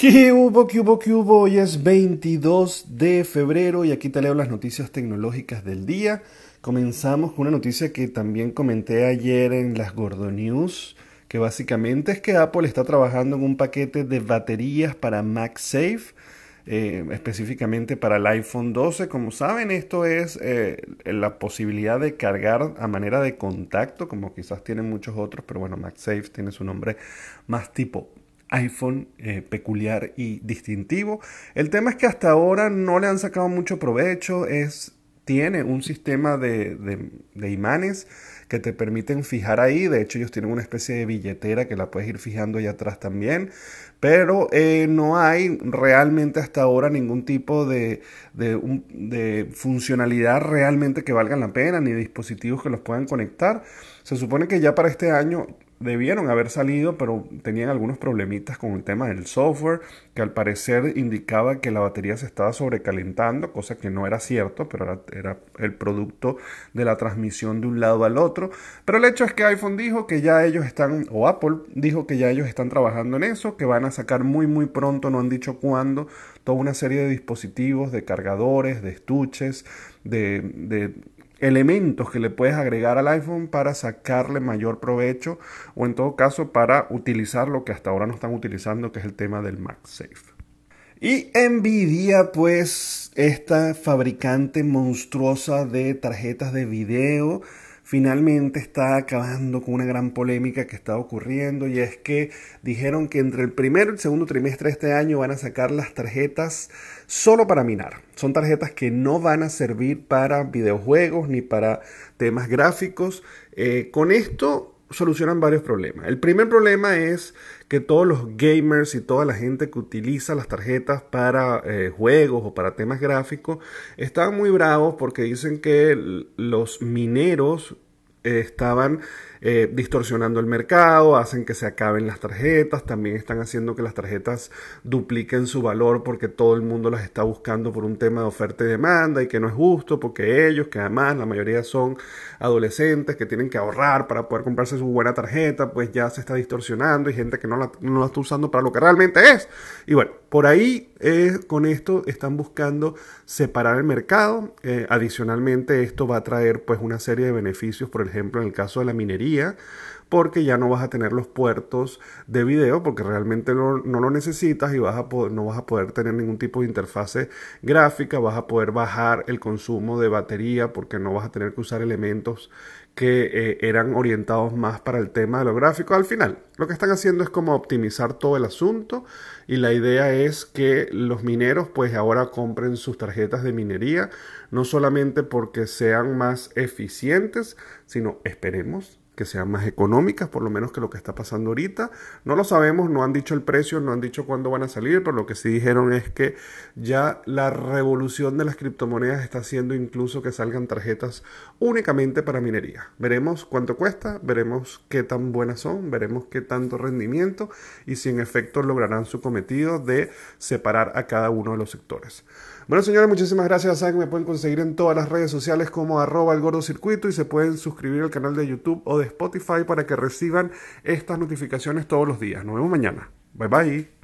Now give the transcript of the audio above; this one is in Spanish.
¿Qué hubo, qué hubo, qué hubo? Hoy es 22 de febrero y aquí te leo las noticias tecnológicas del día. Comenzamos con una noticia que también comenté ayer en las Gordo News, que básicamente es que Apple está trabajando en un paquete de baterías para MagSafe, eh, específicamente para el iPhone 12. Como saben, esto es eh, la posibilidad de cargar a manera de contacto, como quizás tienen muchos otros, pero bueno, MagSafe tiene su nombre más tipo iPhone eh, peculiar y distintivo. El tema es que hasta ahora no le han sacado mucho provecho, es, tiene un sistema de, de, imanes que te permiten fijar ahí, de hecho ellos tienen una especie de billetera que la puedes ir fijando ahí atrás también, pero eh, no hay realmente hasta ahora ningún tipo de, de, de funcionalidad realmente que valga la pena, ni dispositivos que los puedan conectar. Se supone que ya para este año debieron haber salido, pero tenían algunos problemitas con el tema del software, que al parecer indicaba que la batería se estaba sobrecalentando, cosa que no era cierto, pero era, el producto de la transmisión de un lado al otro. Pero el hecho es que iPhone dijo que ya ellos están, o Apple dijo que ya ellos están trabajando en eso, que van a sacar muy muy pronto, no han dicho cuándo, toda una serie de dispositivos, de cargadores, de estuches, de, de elementos que le puedes agregar al iPhone para sacarle mayor provecho o en todo caso para utilizar lo que hasta ahora no están utilizando que es el tema del MagSafe. Y Nvidia pues esta fabricante monstruosa de tarjetas de video finalmente está acabando con una gran polémica que está ocurriendo y es que dijeron que entre el primer y el segundo trimestre de este año van a sacar las tarjetas solo para minar. Son tarjetas que no van a servir para videojuegos ni para temas gráficos. Eh, con esto solucionan varios problemas. El primer problema es que todos los gamers y toda la gente que utiliza las tarjetas para eh, juegos o para temas gráficos están muy bravos porque dicen que los mineros eh, estaban eh, distorsionando el mercado, hacen que se acaben las tarjetas, también están haciendo que las tarjetas dupliquen su valor porque todo el mundo las está buscando por un tema de oferta y demanda y que no es justo porque ellos, que además la mayoría son adolescentes que tienen que ahorrar para poder comprarse su buena tarjeta, pues ya se está distorsionando y gente que no la, no la está usando para lo que realmente es. Y bueno, por ahí eh, con esto están buscando separar el mercado. adicionalmente esto va a traer pues una serie de beneficios, por ejemplo en el caso de la minería porque ya no vas a tener los puertos de video porque realmente no, lo necesitas y vas a no vas a poder tener ningún tipo de interfase gráfica, vas a poder bajar el consumo de batería porque no vas a tener que usar elementos que eh, eran orientados más para el tema de lo gráfico. Al final, lo que están haciendo es como optimizar todo el asunto y la idea es que los mineros pues ahora compren sus tarjetas de minería, no solamente porque sean más eficientes, sino esperemos que sean más económicas, por lo menos que lo que está pasando ahorita. No lo sabemos, no han dicho el precio, no han dicho cuándo van a salir, pero lo que sí dijeron es que ya la revolución de las criptomonedas está haciendo incluso que salgan tarjetas únicamente para minería. Veremos cuánto cuesta, veremos qué tan buenas son, veremos qué tanto rendimiento y si en efecto lograrán su cometido de separar a cada uno de los sectores. Bueno, señores, muchísimas gracias. Saben que me pueden conseguir en todas las redes sociales como arroba el gordo y se pueden suscribir al canal de YouTube o de Spotify para que reciban estas notificaciones todos los días. Nos vemos mañana. Bye bye.